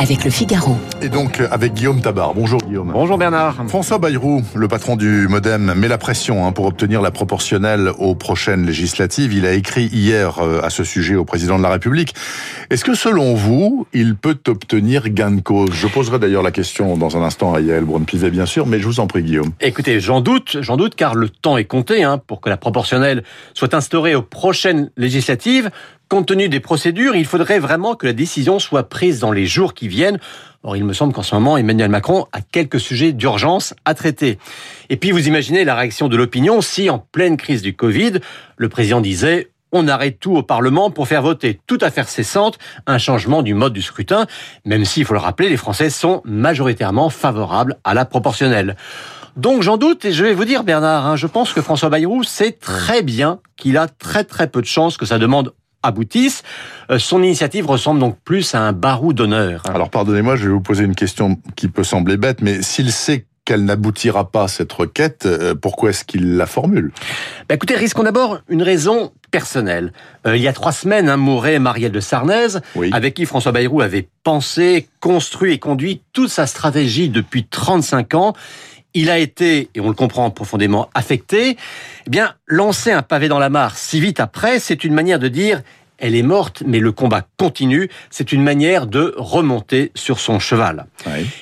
avec le Figaro. Et donc avec Guillaume Tabar. Bonjour Guillaume. Bonjour Bernard. François Bayrou, le patron du Modem, met la pression hein, pour obtenir la proportionnelle aux prochaines législatives. Il a écrit hier euh, à ce sujet au président de la République. Est-ce que selon vous, il peut obtenir gain de cause? Je poserai d'ailleurs la question dans un instant à Yael Braun-Pivet, bien sûr, mais je vous en prie Guillaume. Écoutez, j'en doute, j'en doute, car le temps est compté hein, pour que la proportionnelle soit instaurée aux prochaines législatives. Compte tenu des procédures, il faudrait vraiment que la décision soit prise dans les jours qui Or, il me semble qu'en ce moment, Emmanuel Macron a quelques sujets d'urgence à traiter. Et puis, vous imaginez la réaction de l'opinion si, en pleine crise du Covid, le président disait on arrête tout au Parlement pour faire voter toute affaire cessante un changement du mode du scrutin, même s'il faut le rappeler, les Français sont majoritairement favorables à la proportionnelle. Donc j'en doute et je vais vous dire Bernard, hein, je pense que François Bayrou sait très bien qu'il a très très peu de chances que sa demande aboutissent. Euh, son initiative ressemble donc plus à un barou d'honneur. Alors pardonnez-moi, je vais vous poser une question qui peut sembler bête, mais s'il sait qu'elle n'aboutira pas cette requête, euh, pourquoi est-ce qu'il la formule? Bah Écoutez, risquons d'abord une raison personnelle. Euh, il y a trois semaines, Mouret Marielle de Sarnez, avec qui François Bayrou avait pensé, construit et conduit toute sa stratégie depuis 35 ans, il a été, et on le comprend profondément, affecté, eh bien, lancer un pavé dans la mare si vite après, c'est une manière de dire elle est morte, mais le combat continue. C'est une manière de remonter sur son cheval.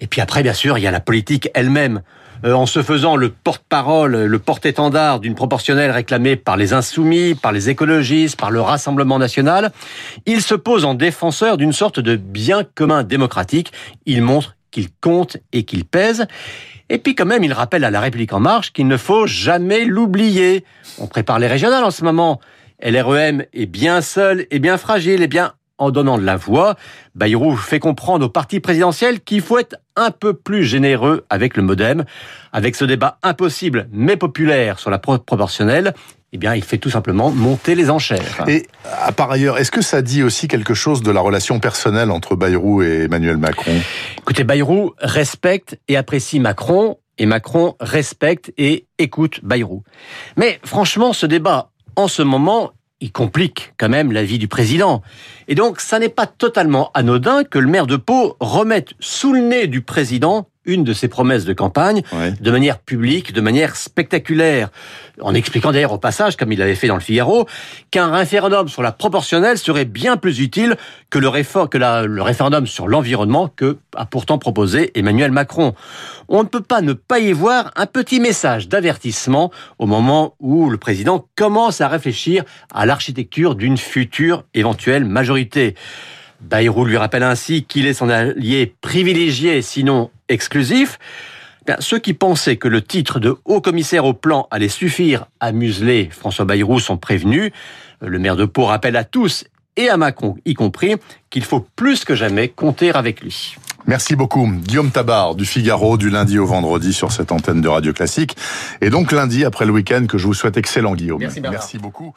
Et puis après, bien sûr, il y a la politique elle-même. Euh, en se faisant le porte-parole, le porte-étendard d'une proportionnelle réclamée par les insoumis, par les écologistes, par le Rassemblement national, il se pose en défenseur d'une sorte de bien commun démocratique. Il montre qu'il compte et qu'il pèse. Et puis quand même, il rappelle à la République en marche qu'il ne faut jamais l'oublier. On prépare les régionales en ce moment. LREM est bien seul et bien fragile. Et bien, en donnant de la voix, Bayrou fait comprendre au parti présidentiel qu'il faut être un peu plus généreux avec le modem. Avec ce débat impossible mais populaire sur la proportionnelle, eh bien, il fait tout simplement monter les enchères. Et par ailleurs, est-ce que ça dit aussi quelque chose de la relation personnelle entre Bayrou et Emmanuel Macron? Écoutez, Bayrou respecte et apprécie Macron, et Macron respecte et écoute Bayrou. Mais franchement, ce débat, en ce moment, il complique quand même la vie du président. Et donc, ça n'est pas totalement anodin que le maire de Pau remette sous le nez du président une de ses promesses de campagne de manière publique, de manière spectaculaire, en expliquant d'ailleurs au passage, comme il avait fait dans le Figaro, qu'un référendum sur la proportionnelle serait bien plus utile que le, que le référendum sur l'environnement que a pourtant proposé Emmanuel Macron. On ne peut pas ne pas y voir un petit message d'avertissement au moment où le président commence à réfléchir à l'architecture d'une future éventuelle majorité. Bayrou lui rappelle ainsi qu'il est son allié privilégié, sinon exclusif. ceux qui pensaient que le titre de haut commissaire au plan allait suffire à museler François Bayrou sont prévenus. Le maire de Pau rappelle à tous, et à Macron y compris, qu'il faut plus que jamais compter avec lui. Merci beaucoup. Guillaume Tabar du Figaro du lundi au vendredi sur cette antenne de Radio Classique. Et donc lundi après le week-end que je vous souhaite excellent Guillaume. Merci, Merci beaucoup.